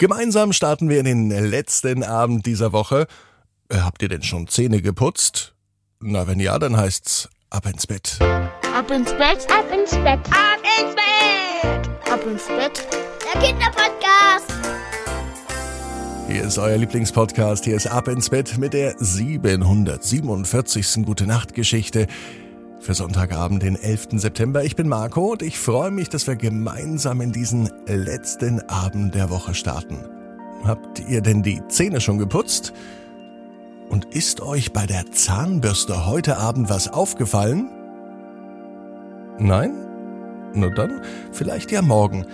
Gemeinsam starten wir in den letzten Abend dieser Woche. Äh, habt ihr denn schon Zähne geputzt? Na, wenn ja, dann heißt's ab ins Bett. Ab ins Bett, ab ins Bett, ab ins Bett, ab ins Bett. Der Kinderpodcast. Hier ist euer Lieblingspodcast. Hier ist Ab ins Bett mit der 747. Gute Nacht Geschichte für Sonntagabend, den 11. September. Ich bin Marco und ich freue mich, dass wir gemeinsam in diesen letzten Abend der Woche starten. Habt ihr denn die Zähne schon geputzt? Und ist euch bei der Zahnbürste heute Abend was aufgefallen? Nein? Nur dann vielleicht ja morgen.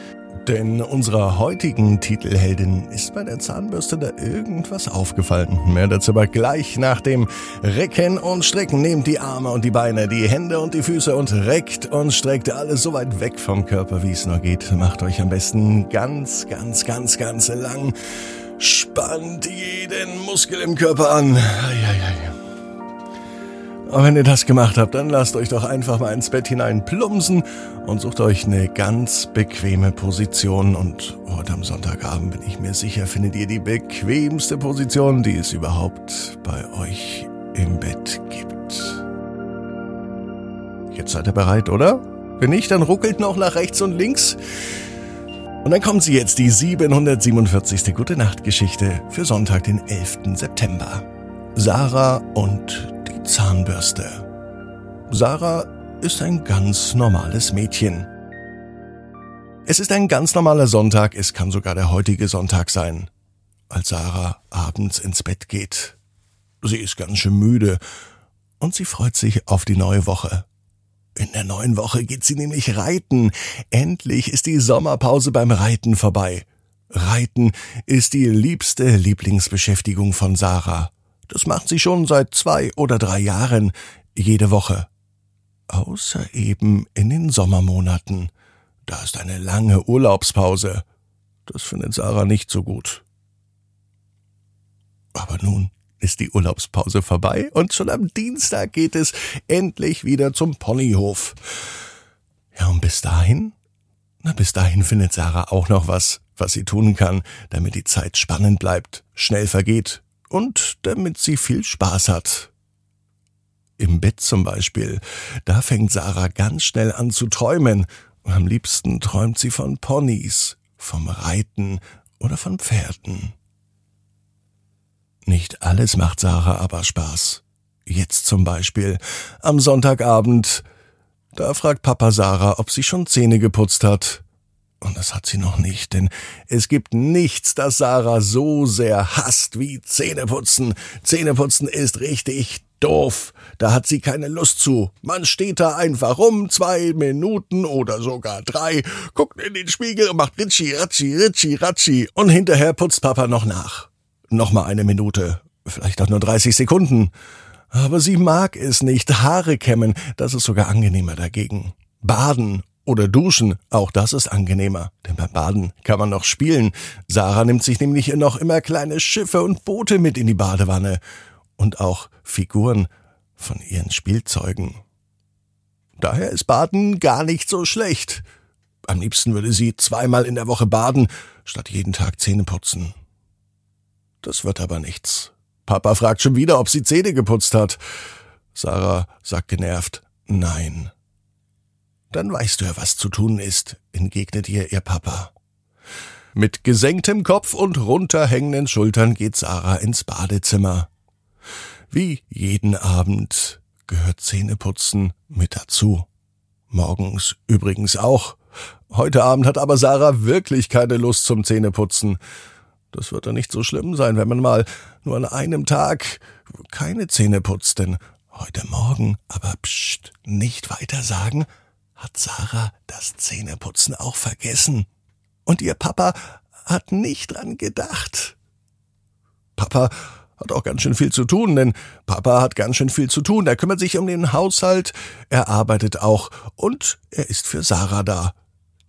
Denn unserer heutigen Titelheldin ist bei der Zahnbürste da irgendwas aufgefallen. Mehr dazu aber gleich nach dem Recken und Strecken. Nehmt die Arme und die Beine, die Hände und die Füße und reckt und streckt alles so weit weg vom Körper, wie es nur geht. Macht euch am besten ganz, ganz, ganz, ganz lang. Spannt jeden Muskel im Körper an. Eieiei. Und wenn ihr das gemacht habt, dann lasst euch doch einfach mal ins Bett hinein plumpsen und sucht euch eine ganz bequeme Position. Und heute am Sonntagabend bin ich mir sicher, findet ihr die bequemste Position, die es überhaupt bei euch im Bett gibt. Jetzt seid ihr bereit, oder? Wenn nicht, dann ruckelt noch nach rechts und links. Und dann kommt sie jetzt, die 747. Gute Nacht Geschichte für Sonntag, den 11. September. Sarah und Zahnbürste. Sarah ist ein ganz normales Mädchen. Es ist ein ganz normaler Sonntag, es kann sogar der heutige Sonntag sein, als Sarah abends ins Bett geht. Sie ist ganz schön müde und sie freut sich auf die neue Woche. In der neuen Woche geht sie nämlich reiten. Endlich ist die Sommerpause beim Reiten vorbei. Reiten ist die liebste Lieblingsbeschäftigung von Sarah. Das macht sie schon seit zwei oder drei Jahren, jede Woche. Außer eben in den Sommermonaten. Da ist eine lange Urlaubspause. Das findet Sarah nicht so gut. Aber nun ist die Urlaubspause vorbei und schon am Dienstag geht es endlich wieder zum Ponyhof. Ja, und bis dahin? Na, bis dahin findet Sarah auch noch was, was sie tun kann, damit die Zeit spannend bleibt, schnell vergeht und damit sie viel Spaß hat. Im Bett zum Beispiel, da fängt Sarah ganz schnell an zu träumen. Am liebsten träumt sie von Ponys, vom Reiten oder von Pferden. Nicht alles macht Sarah aber Spaß. Jetzt zum Beispiel am Sonntagabend. Da fragt Papa Sarah, ob sie schon Zähne geputzt hat. Und das hat sie noch nicht, denn es gibt nichts, das Sarah so sehr hasst wie Zähneputzen. Zähneputzen ist richtig doof. Da hat sie keine Lust zu. Man steht da einfach rum, zwei Minuten oder sogar drei, guckt in den Spiegel und macht Ritschi, Ratschi, Ritschi, Ratschi. Und hinterher putzt Papa noch nach. Nochmal eine Minute. Vielleicht auch nur 30 Sekunden. Aber sie mag es nicht. Haare kämmen, das ist sogar angenehmer dagegen. Baden oder duschen, auch das ist angenehmer, denn beim Baden kann man noch spielen. Sarah nimmt sich nämlich noch immer kleine Schiffe und Boote mit in die Badewanne und auch Figuren von ihren Spielzeugen. Daher ist Baden gar nicht so schlecht. Am liebsten würde sie zweimal in der Woche baden, statt jeden Tag Zähne putzen. Das wird aber nichts. Papa fragt schon wieder, ob sie Zähne geputzt hat. Sarah sagt genervt Nein. Dann weißt du ja, was zu tun ist, entgegnet ihr ihr Papa. Mit gesenktem Kopf und runterhängenden Schultern geht Sarah ins Badezimmer. Wie jeden Abend gehört Zähneputzen mit dazu. Morgens übrigens auch. Heute Abend hat aber Sarah wirklich keine Lust zum Zähneputzen. Das wird dann nicht so schlimm sein, wenn man mal nur an einem Tag keine Zähne putzt, denn heute Morgen, aber pst, nicht weiter sagen, hat Sarah das Zähneputzen auch vergessen. Und ihr Papa hat nicht dran gedacht. Papa hat auch ganz schön viel zu tun, denn Papa hat ganz schön viel zu tun. Er kümmert sich um den Haushalt, er arbeitet auch und er ist für Sarah da.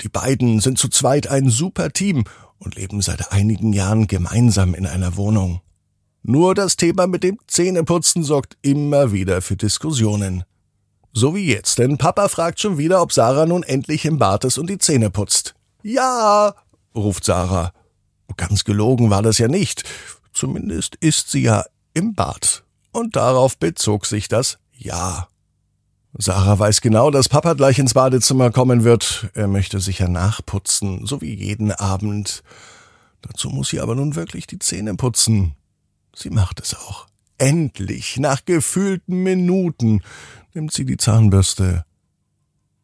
Die beiden sind zu zweit ein super Team und leben seit einigen Jahren gemeinsam in einer Wohnung. Nur das Thema mit dem Zähneputzen sorgt immer wieder für Diskussionen. So wie jetzt, denn Papa fragt schon wieder, ob Sarah nun endlich im Bad ist und die Zähne putzt. Ja, ruft Sarah. Ganz gelogen war das ja nicht. Zumindest ist sie ja im Bad. Und darauf bezog sich das Ja. Sarah weiß genau, dass Papa gleich ins Badezimmer kommen wird. Er möchte sicher nachputzen, so wie jeden Abend. Dazu muss sie aber nun wirklich die Zähne putzen. Sie macht es auch. Endlich, nach gefühlten Minuten, nimmt sie die Zahnbürste,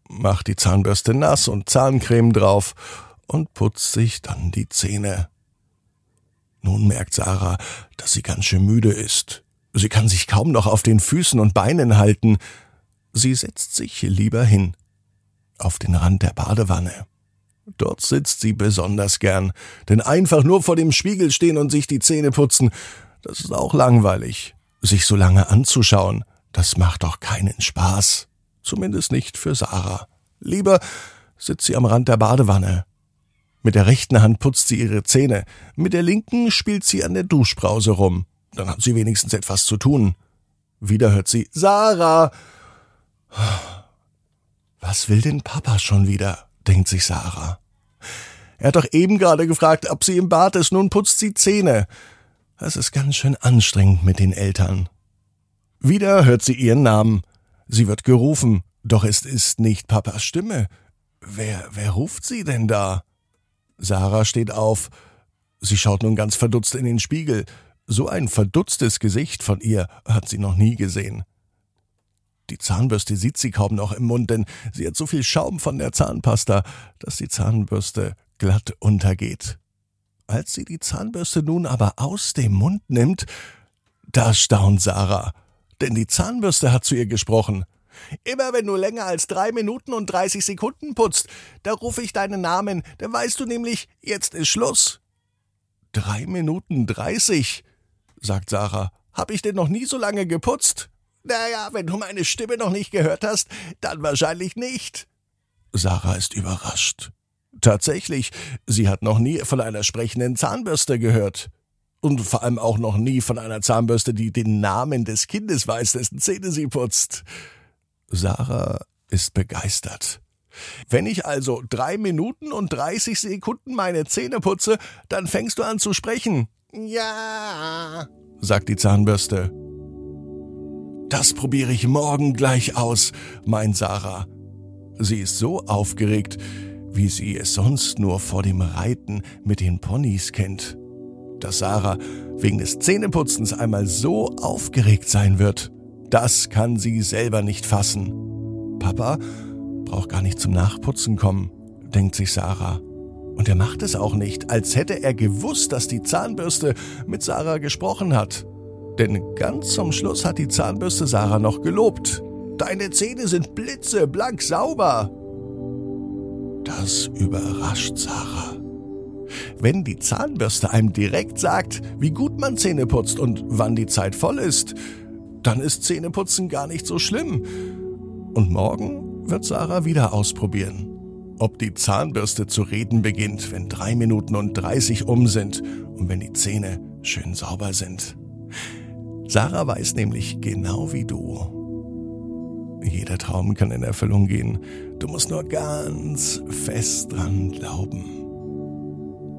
macht die Zahnbürste nass und Zahncreme drauf und putzt sich dann die Zähne. Nun merkt Sarah, dass sie ganz schön müde ist. Sie kann sich kaum noch auf den Füßen und Beinen halten. Sie setzt sich lieber hin. Auf den Rand der Badewanne. Dort sitzt sie besonders gern, denn einfach nur vor dem Spiegel stehen und sich die Zähne putzen, das ist auch langweilig. Sich so lange anzuschauen, das macht doch keinen Spaß. Zumindest nicht für Sarah. Lieber sitzt sie am Rand der Badewanne. Mit der rechten Hand putzt sie ihre Zähne, mit der linken spielt sie an der Duschbrause rum. Dann hat sie wenigstens etwas zu tun. Wieder hört sie Sarah. Was will denn Papa schon wieder? denkt sich Sarah. Er hat doch eben gerade gefragt, ob sie im Bad ist, nun putzt sie Zähne. Es ist ganz schön anstrengend mit den Eltern. Wieder hört sie ihren Namen. Sie wird gerufen, doch es ist nicht Papas Stimme. Wer, wer ruft sie denn da? Sarah steht auf. Sie schaut nun ganz verdutzt in den Spiegel. So ein verdutztes Gesicht von ihr hat sie noch nie gesehen. Die Zahnbürste sieht sie kaum noch im Mund, denn sie hat so viel Schaum von der Zahnpasta, dass die Zahnbürste glatt untergeht. Als sie die Zahnbürste nun aber aus dem Mund nimmt, da staunt Sarah, denn die Zahnbürste hat zu ihr gesprochen. Immer wenn du länger als drei Minuten und dreißig Sekunden putzt, da rufe ich deinen Namen, dann weißt du nämlich, jetzt ist Schluss. Drei Minuten dreißig, sagt Sarah. Hab ich denn noch nie so lange geputzt? Naja, wenn du meine Stimme noch nicht gehört hast, dann wahrscheinlich nicht. Sarah ist überrascht. Tatsächlich, sie hat noch nie von einer sprechenden Zahnbürste gehört. Und vor allem auch noch nie von einer Zahnbürste, die den Namen des Kindes weiß, dessen Zähne sie putzt. Sarah ist begeistert. Wenn ich also drei Minuten und dreißig Sekunden meine Zähne putze, dann fängst du an zu sprechen. Ja, sagt die Zahnbürste. Das probiere ich morgen gleich aus, meint Sarah. Sie ist so aufgeregt, wie sie es sonst nur vor dem Reiten mit den Ponys kennt. Dass Sarah wegen des Zähneputzens einmal so aufgeregt sein wird, das kann sie selber nicht fassen. Papa braucht gar nicht zum Nachputzen kommen, denkt sich Sarah. Und er macht es auch nicht, als hätte er gewusst, dass die Zahnbürste mit Sarah gesprochen hat. Denn ganz zum Schluss hat die Zahnbürste Sarah noch gelobt. Deine Zähne sind blitzeblank sauber. Das überrascht Sarah. Wenn die Zahnbürste einem direkt sagt, wie gut man Zähne putzt und wann die Zeit voll ist, dann ist Zähneputzen gar nicht so schlimm. Und morgen wird Sarah wieder ausprobieren, ob die Zahnbürste zu reden beginnt, wenn drei Minuten und dreißig um sind und wenn die Zähne schön sauber sind. Sarah weiß nämlich genau wie du. Jeder Traum kann in Erfüllung gehen. Du musst nur ganz fest dran glauben.